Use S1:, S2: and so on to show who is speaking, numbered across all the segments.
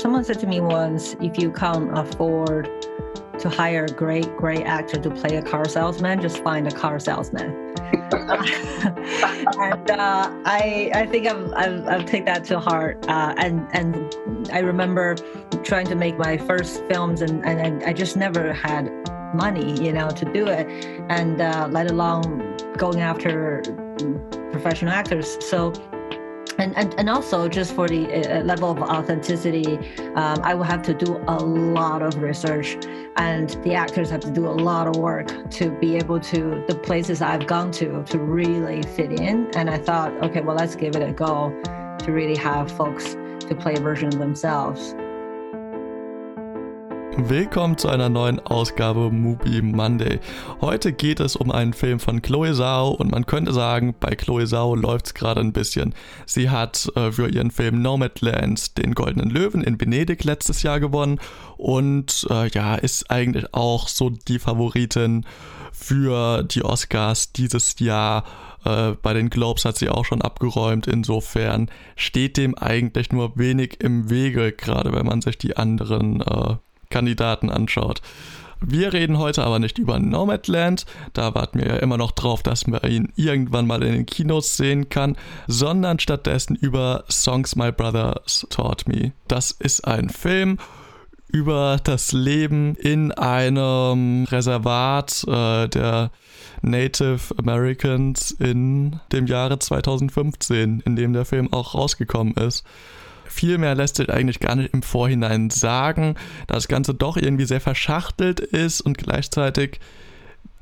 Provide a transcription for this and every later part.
S1: someone said to me once, if you can't afford to hire a great, great actor to play a car salesman, just find a car salesman. and uh, I, I think I've, I've, I've taken that to heart. Uh, and, and I remember trying to make my first films, and, and I just never had money, you know, to do it, and uh, let alone going after professional actors. So and, and, and also just for the uh, level of authenticity um, i will have to do a lot of research. And the actors have to do a lot of work to be able to the places i've gone to to really fit in. And i thought okay well let's give it a go to really have folks to play a version of themselves
S2: Willkommen zu einer neuen Ausgabe Movie Monday. Heute geht es um einen Film von Chloe Zhao und man könnte sagen, bei Chloe Zhao läuft es gerade ein bisschen. Sie hat äh, für ihren Film Nomadland den Goldenen Löwen in Venedig letztes Jahr gewonnen und äh, ja, ist eigentlich auch so die Favoritin für die Oscars dieses Jahr. Äh, bei den Globes hat sie auch schon abgeräumt. Insofern steht dem eigentlich nur wenig im Wege, gerade wenn man sich die anderen äh, Kandidaten anschaut. Wir reden heute aber nicht über Nomadland, da warten wir ja immer noch drauf, dass man ihn irgendwann mal in den Kinos sehen kann, sondern stattdessen über Songs My Brothers Taught Me. Das ist ein Film über das Leben in einem Reservat äh, der Native Americans in dem Jahre 2015, in dem der Film auch rausgekommen ist viel mehr lässt sich eigentlich gar nicht im Vorhinein sagen, da das Ganze doch irgendwie sehr verschachtelt ist und gleichzeitig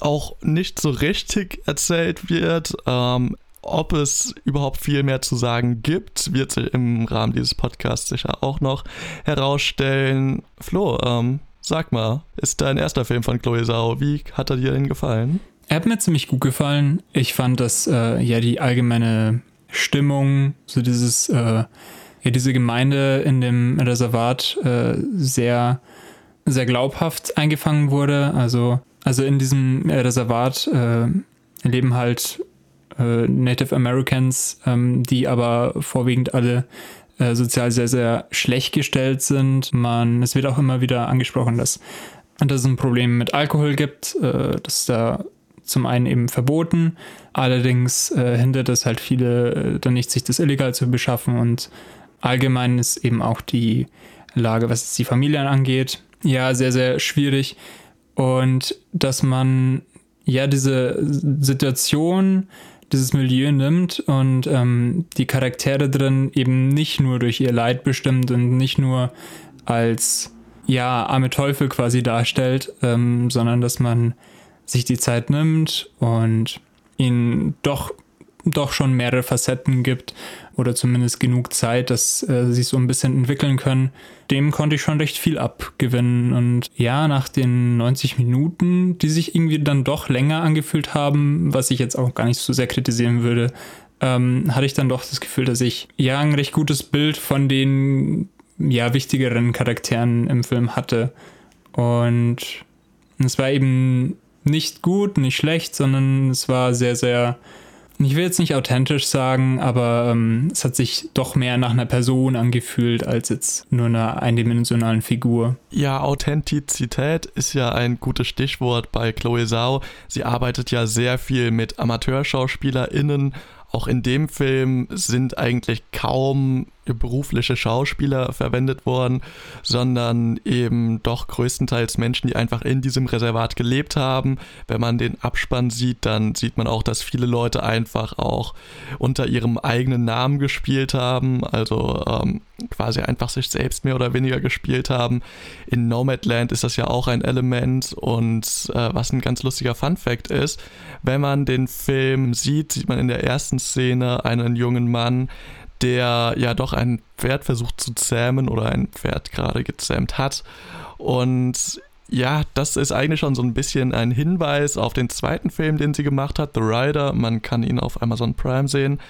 S2: auch nicht so richtig erzählt wird. Ähm, ob es überhaupt viel mehr zu sagen gibt, wird sich im Rahmen dieses Podcasts sicher auch noch herausstellen. Flo, ähm, sag mal, ist dein erster Film von Chloe Zhao, wie hat er dir denn gefallen?
S3: Er hat mir ziemlich gut gefallen. Ich fand, dass äh, ja die allgemeine Stimmung, so dieses äh, ja diese Gemeinde in dem Reservat äh, sehr, sehr glaubhaft eingefangen wurde. Also, also in diesem Reservat äh, leben halt äh, Native Americans, ähm, die aber vorwiegend alle äh, sozial sehr, sehr schlecht gestellt sind. Man, es wird auch immer wieder angesprochen, dass, dass es ein Problem mit Alkohol gibt, äh, dass da zum einen eben verboten, allerdings äh, hindert es halt viele äh, dann nicht, sich das illegal zu beschaffen und Allgemein ist eben auch die Lage, was die Familien angeht, ja, sehr, sehr schwierig. Und dass man ja diese Situation, dieses Milieu nimmt und ähm, die Charaktere drin eben nicht nur durch ihr Leid bestimmt und nicht nur als ja arme Teufel quasi darstellt, ähm, sondern dass man sich die Zeit nimmt und ihnen doch doch schon mehrere Facetten gibt oder zumindest genug Zeit, dass äh, sie so ein bisschen entwickeln können. Dem konnte ich schon recht viel abgewinnen. Und ja, nach den 90 Minuten, die sich irgendwie dann doch länger angefühlt haben, was ich jetzt auch gar nicht so sehr kritisieren würde, ähm, hatte ich dann doch das Gefühl, dass ich ja ein recht gutes Bild von den ja wichtigeren Charakteren im Film hatte. Und es war eben nicht gut, nicht schlecht, sondern es war sehr, sehr ich will jetzt nicht authentisch sagen, aber ähm, es hat sich doch mehr nach einer Person angefühlt als jetzt nur einer eindimensionalen Figur.
S2: Ja, Authentizität ist ja ein gutes Stichwort bei Chloe Zhao. Sie arbeitet ja sehr viel mit AmateurschauspielerInnen. Auch in dem Film sind eigentlich kaum berufliche Schauspieler verwendet worden, sondern eben doch größtenteils Menschen, die einfach in diesem Reservat gelebt haben. Wenn man den Abspann sieht, dann sieht man auch, dass viele Leute einfach auch unter ihrem eigenen Namen gespielt haben, also ähm, quasi einfach sich selbst mehr oder weniger gespielt haben. In Nomadland ist das ja auch ein Element und äh, was ein ganz lustiger Fun Fact ist, wenn man den Film sieht, sieht man in der ersten Szene einen jungen Mann, der ja doch ein Pferd versucht zu zähmen oder ein Pferd gerade gezähmt hat. Und ja, das ist eigentlich schon so ein bisschen ein Hinweis auf den zweiten Film, den sie gemacht hat, The Rider. Man kann ihn auf Amazon Prime sehen.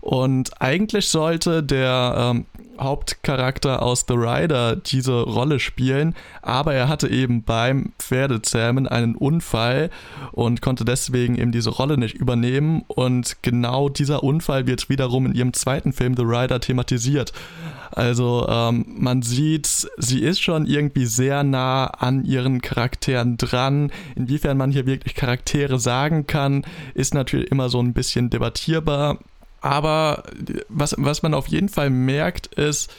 S2: Und eigentlich sollte der ähm, Hauptcharakter aus The Rider diese Rolle spielen, aber er hatte eben beim Pferdezähmen einen Unfall und konnte deswegen eben diese Rolle nicht übernehmen und genau dieser Unfall wird wiederum in ihrem zweiten Film The Rider thematisiert. Also ähm, man sieht, sie ist schon irgendwie sehr nah an ihren Charakteren dran. Inwiefern man hier wirklich Charaktere sagen kann, ist natürlich immer so ein bisschen debattierbar. Aber was, was man auf jeden Fall merkt, ist,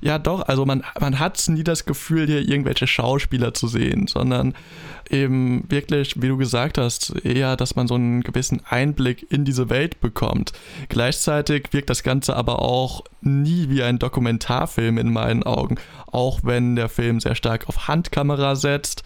S2: ja doch, also man, man hat nie das Gefühl, hier irgendwelche Schauspieler zu sehen, sondern eben wirklich, wie du gesagt hast, eher, dass man so einen gewissen Einblick in diese Welt bekommt. Gleichzeitig wirkt das Ganze aber auch nie wie ein Dokumentarfilm in meinen Augen. Auch wenn der Film sehr stark auf Handkamera setzt,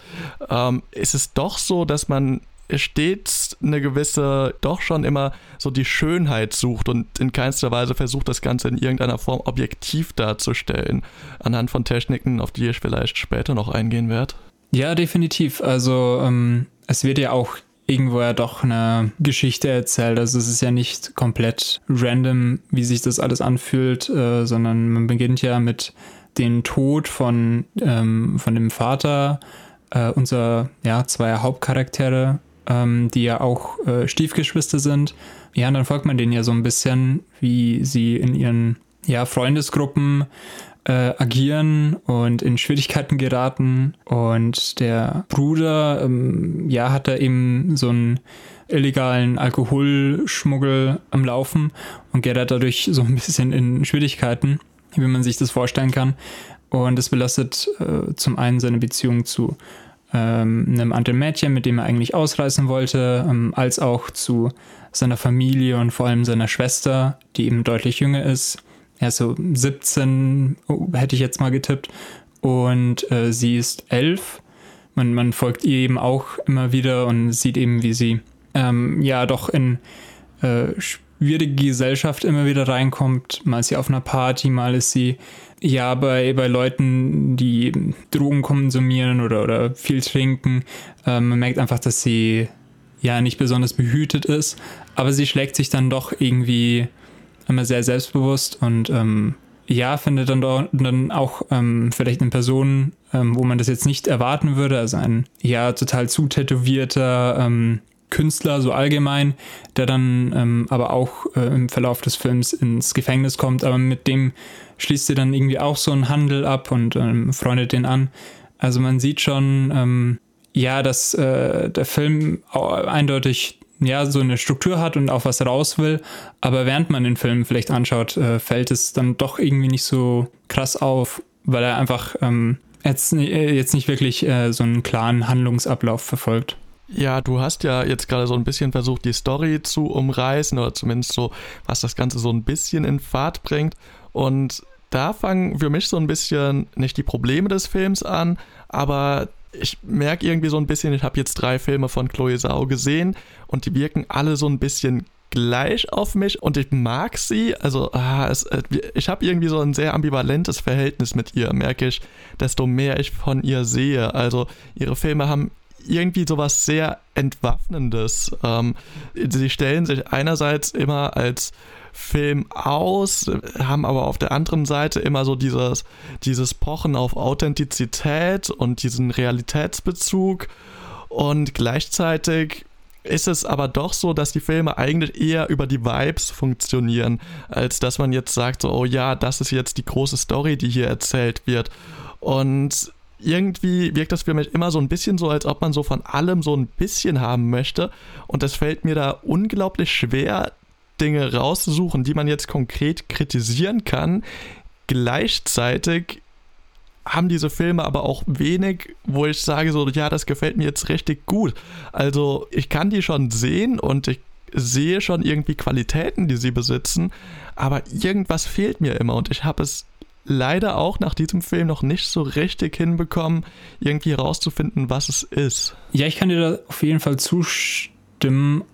S2: ähm, ist es doch so, dass man stets eine gewisse, doch schon immer so die Schönheit sucht und in keinster Weise versucht, das Ganze in irgendeiner Form objektiv darzustellen, anhand von Techniken, auf die ich vielleicht später noch eingehen werde.
S3: Ja, definitiv. Also ähm, es wird ja auch irgendwo ja doch eine Geschichte erzählt. Also es ist ja nicht komplett random, wie sich das alles anfühlt, äh, sondern man beginnt ja mit dem Tod von, ähm, von dem Vater äh, unserer ja, zwei Hauptcharaktere, ähm, die ja auch äh, Stiefgeschwister sind. Ja, und dann folgt man denen ja so ein bisschen, wie sie in ihren ja, Freundesgruppen äh, agieren und in Schwierigkeiten geraten. Und der Bruder, ähm, ja, hat da eben so einen illegalen Alkoholschmuggel am Laufen und gerät dadurch so ein bisschen in Schwierigkeiten, wie man sich das vorstellen kann. Und das belastet äh, zum einen seine Beziehung zu ähm, einem anderen Mädchen, mit dem er eigentlich ausreißen wollte, ähm, als auch zu seiner Familie und vor allem seiner Schwester, die eben deutlich jünger ist. Er ist so 17, oh, hätte ich jetzt mal getippt. Und äh, sie ist 11. Man, man folgt ihr eben auch immer wieder und sieht eben, wie sie ähm, ja doch in äh, schwierige Gesellschaft immer wieder reinkommt. Mal ist sie auf einer Party, mal ist sie ja, bei, bei Leuten, die Drogen konsumieren oder, oder viel trinken, ähm, man merkt einfach, dass sie ja nicht besonders behütet ist, aber sie schlägt sich dann doch irgendwie immer sehr selbstbewusst und ähm, ja, findet dann, dort, dann auch ähm, vielleicht eine Person, ähm, wo man das jetzt nicht erwarten würde, also ein ja total zutätowierter ähm, Künstler, so allgemein, der dann ähm, aber auch äh, im Verlauf des Films ins Gefängnis kommt, aber mit dem schließt sie dann irgendwie auch so einen Handel ab und ähm, freundet den an. Also man sieht schon, ähm, ja, dass äh, der Film eindeutig ja so eine Struktur hat und auch was raus will, aber während man den Film vielleicht anschaut, äh, fällt es dann doch irgendwie nicht so krass auf, weil er einfach ähm, jetzt, äh, jetzt nicht wirklich äh, so einen klaren Handlungsablauf verfolgt.
S2: Ja, du hast ja jetzt gerade so ein bisschen versucht, die Story zu umreißen oder zumindest so, was das Ganze so ein bisschen in Fahrt bringt. Und da fangen für mich so ein bisschen nicht die Probleme des Films an, aber ich merke irgendwie so ein bisschen, ich habe jetzt drei Filme von Chloe Zhao gesehen und die wirken alle so ein bisschen gleich auf mich und ich mag sie. Also ah, es, äh, ich habe irgendwie so ein sehr ambivalentes Verhältnis mit ihr, merke ich, desto mehr ich von ihr sehe. Also ihre Filme haben irgendwie sowas sehr Entwaffnendes. Ähm, sie stellen sich einerseits immer als Film aus, haben aber auf der anderen Seite immer so dieses, dieses Pochen auf Authentizität und diesen Realitätsbezug. Und gleichzeitig ist es aber doch so, dass die Filme eigentlich eher über die Vibes funktionieren, als dass man jetzt sagt, so, oh ja, das ist jetzt die große Story, die hier erzählt wird. Und irgendwie wirkt das für mich immer so ein bisschen so, als ob man so von allem so ein bisschen haben möchte. Und es fällt mir da unglaublich schwer, Dinge rauszusuchen, die man jetzt konkret kritisieren kann. Gleichzeitig haben diese Filme aber auch wenig, wo ich sage so, ja, das gefällt mir jetzt richtig gut. Also ich kann die schon sehen und ich sehe schon irgendwie Qualitäten, die sie besitzen, aber irgendwas fehlt mir immer und ich habe es leider auch nach diesem Film noch nicht so richtig hinbekommen, irgendwie herauszufinden, was es ist.
S3: Ja, ich kann dir da auf jeden Fall zustimmen,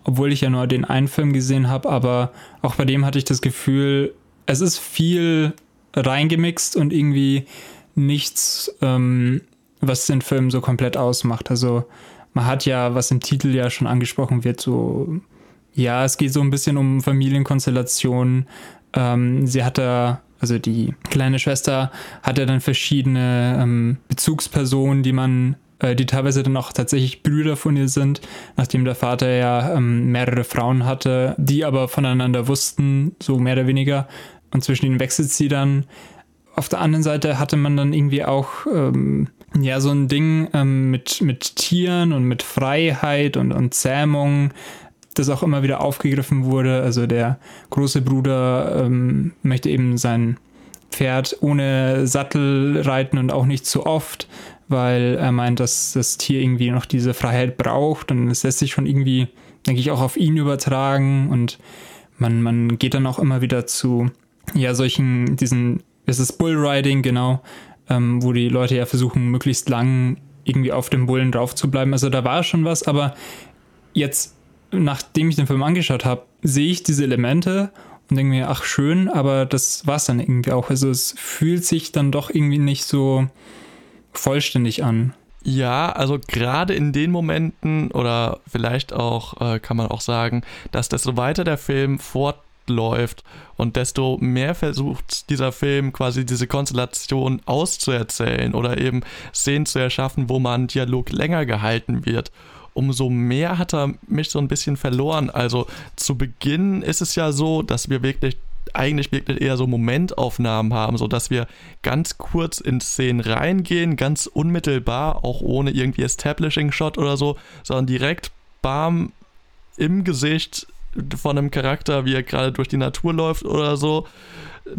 S3: obwohl ich ja nur den einen Film gesehen habe, aber auch bei dem hatte ich das Gefühl, es ist viel reingemixt und irgendwie nichts, ähm, was den Film so komplett ausmacht. Also man hat ja, was im Titel ja schon angesprochen wird, so Ja, es geht so ein bisschen um Familienkonstellationen. Ähm, sie hatte, also die kleine Schwester hatte dann verschiedene ähm, Bezugspersonen, die man äh, die teilweise dann auch tatsächlich Brüder von ihr sind, nachdem der Vater ja ähm, mehrere Frauen hatte, die aber voneinander wussten, so mehr oder weniger. Und zwischen ihnen wechselt sie dann. Auf der anderen Seite hatte man dann irgendwie auch ähm, ja so ein Ding ähm, mit, mit Tieren und mit Freiheit und, und Zähmung, das auch immer wieder aufgegriffen wurde. Also der große Bruder ähm, möchte eben sein Pferd ohne Sattel reiten und auch nicht zu oft weil er meint, dass das Tier irgendwie noch diese Freiheit braucht und es lässt sich schon irgendwie, denke ich, auch auf ihn übertragen und man, man geht dann auch immer wieder zu, ja, solchen, diesen, es ist Bullriding, genau, ähm, wo die Leute ja versuchen, möglichst lang irgendwie auf dem Bullen drauf zu bleiben. Also da war schon was, aber jetzt, nachdem ich den Film angeschaut habe, sehe ich diese Elemente und denke mir, ach schön, aber das war es dann irgendwie auch. Also es fühlt sich dann doch irgendwie nicht so, vollständig an.
S2: Ja, also gerade in den Momenten oder vielleicht auch äh, kann man auch sagen, dass desto weiter der Film fortläuft und desto mehr versucht dieser Film quasi diese Konstellation auszuerzählen oder eben Szenen zu erschaffen, wo man Dialog länger gehalten wird umso mehr hat er mich so ein bisschen verloren. Also zu Beginn ist es ja so, dass wir wirklich eigentlich wirklich eher so Momentaufnahmen haben, sodass wir ganz kurz in Szenen reingehen, ganz unmittelbar, auch ohne irgendwie Establishing-Shot oder so, sondern direkt bam im Gesicht von einem Charakter, wie er gerade durch die Natur läuft oder so.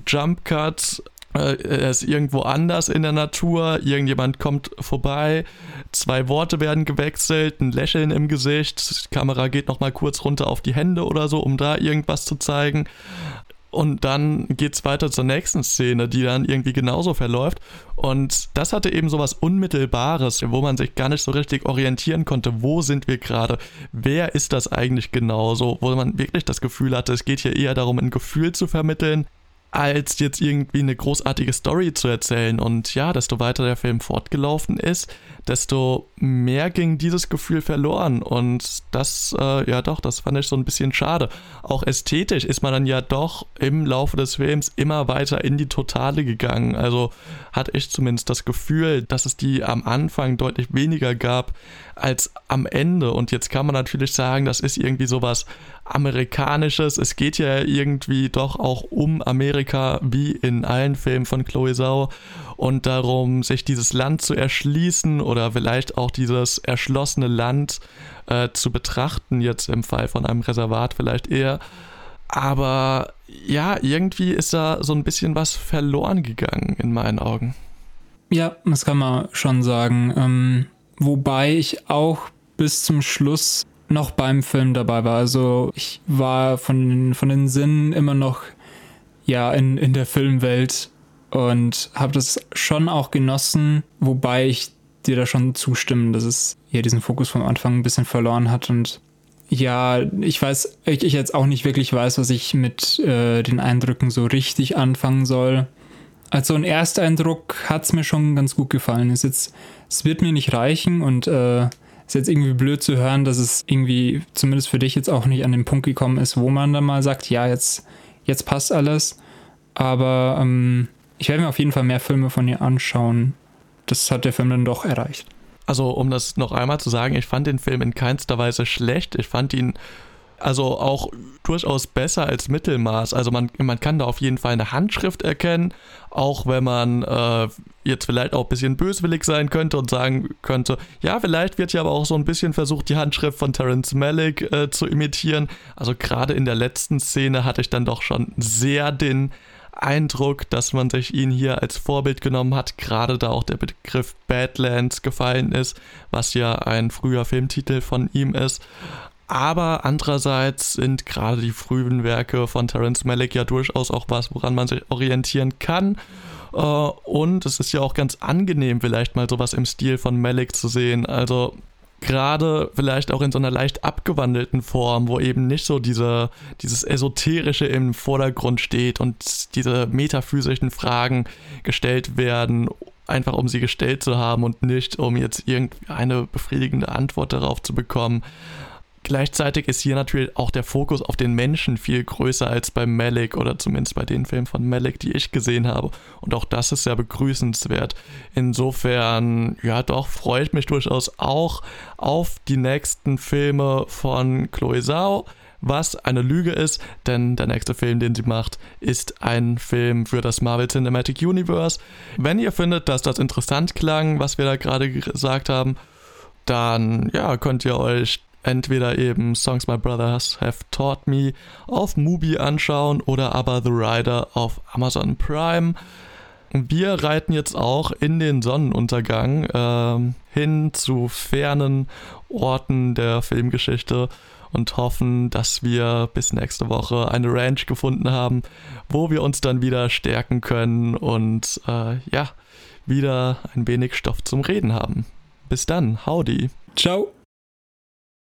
S2: Jump Cut, äh, er ist irgendwo anders in der Natur, irgendjemand kommt vorbei, zwei Worte werden gewechselt, ein Lächeln im Gesicht, die Kamera geht nochmal kurz runter auf die Hände oder so, um da irgendwas zu zeigen. Und dann geht es weiter zur nächsten Szene, die dann irgendwie genauso verläuft. Und das hatte eben so was Unmittelbares, wo man sich gar nicht so richtig orientieren konnte, wo sind wir gerade, wer ist das eigentlich genauso, wo man wirklich das Gefühl hatte, es geht hier eher darum, ein Gefühl zu vermitteln, als jetzt irgendwie eine großartige Story zu erzählen. Und ja, desto weiter der Film fortgelaufen ist, desto mehr ging dieses Gefühl verloren. Und das, äh, ja doch, das fand ich so ein bisschen schade. Auch ästhetisch ist man dann ja doch im Laufe des Films immer weiter in die Totale gegangen. Also hatte ich zumindest das Gefühl, dass es die am Anfang deutlich weniger gab als am Ende. Und jetzt kann man natürlich sagen, das ist irgendwie sowas Amerikanisches. Es geht ja irgendwie doch auch um Amerika, wie in allen Filmen von Chloe Sau. Und darum, sich dieses Land zu erschließen oder vielleicht auch dieses erschlossene Land äh, zu betrachten, jetzt im Fall von einem Reservat vielleicht eher. Aber ja, irgendwie ist da so ein bisschen was verloren gegangen in meinen Augen.
S3: Ja, das kann man schon sagen. Ähm, wobei ich auch bis zum Schluss noch beim Film dabei war. Also ich war von, von den Sinnen immer noch ja in, in der Filmwelt und habe das schon auch genossen, wobei ich dir da schon zustimmen, dass es ja diesen Fokus vom Anfang ein bisschen verloren hat und ja, ich weiß, ich, ich jetzt auch nicht wirklich weiß, was ich mit äh, den Eindrücken so richtig anfangen soll. Also ein Ersteindruck hat es mir schon ganz gut gefallen. Es, jetzt, es wird mir nicht reichen und äh, ist jetzt irgendwie blöd zu hören, dass es irgendwie zumindest für dich jetzt auch nicht an den Punkt gekommen ist, wo man dann mal sagt, ja, jetzt, jetzt passt alles. Aber ähm, ich werde mir auf jeden Fall mehr Filme von ihr anschauen. Das hat der Film dann doch erreicht.
S2: Also, um das noch einmal zu sagen, ich fand den Film in keinster Weise schlecht. Ich fand ihn also auch durchaus besser als Mittelmaß. Also man, man kann da auf jeden Fall eine Handschrift erkennen, auch wenn man äh, jetzt vielleicht auch ein bisschen böswillig sein könnte und sagen könnte, ja, vielleicht wird ja aber auch so ein bisschen versucht, die Handschrift von Terence Malick äh, zu imitieren. Also gerade in der letzten Szene hatte ich dann doch schon sehr den Eindruck, dass man sich ihn hier als Vorbild genommen hat, gerade da auch der Begriff Badlands gefallen ist, was ja ein früher Filmtitel von ihm ist. Aber andererseits sind gerade die frühen Werke von Terence Malick ja durchaus auch was, woran man sich orientieren kann. Äh, und es ist ja auch ganz angenehm, vielleicht mal sowas im Stil von Malick zu sehen. Also gerade vielleicht auch in so einer leicht abgewandelten Form, wo eben nicht so diese, dieses Esoterische im Vordergrund steht und diese metaphysischen Fragen gestellt werden, einfach um sie gestellt zu haben und nicht um jetzt irgendeine befriedigende Antwort darauf zu bekommen Gleichzeitig ist hier natürlich auch der Fokus auf den Menschen viel größer als bei Malik oder zumindest bei den Filmen von Malik, die ich gesehen habe. Und auch das ist sehr begrüßenswert. Insofern, ja, doch, freut mich durchaus auch auf die nächsten Filme von Chloe Zhao was eine Lüge ist, denn der nächste Film, den sie macht, ist ein Film für das Marvel Cinematic Universe. Wenn ihr findet, dass das interessant klang, was wir da gerade gesagt haben, dann ja, könnt ihr euch entweder eben Songs My Brothers Have Taught Me auf Mubi anschauen oder aber The Rider auf Amazon Prime. Wir reiten jetzt auch in den Sonnenuntergang äh, hin zu fernen Orten der Filmgeschichte und hoffen, dass wir bis nächste Woche eine Ranch gefunden haben, wo wir uns dann wieder stärken können und äh, ja, wieder ein wenig Stoff zum Reden haben. Bis dann, howdy.
S3: Ciao.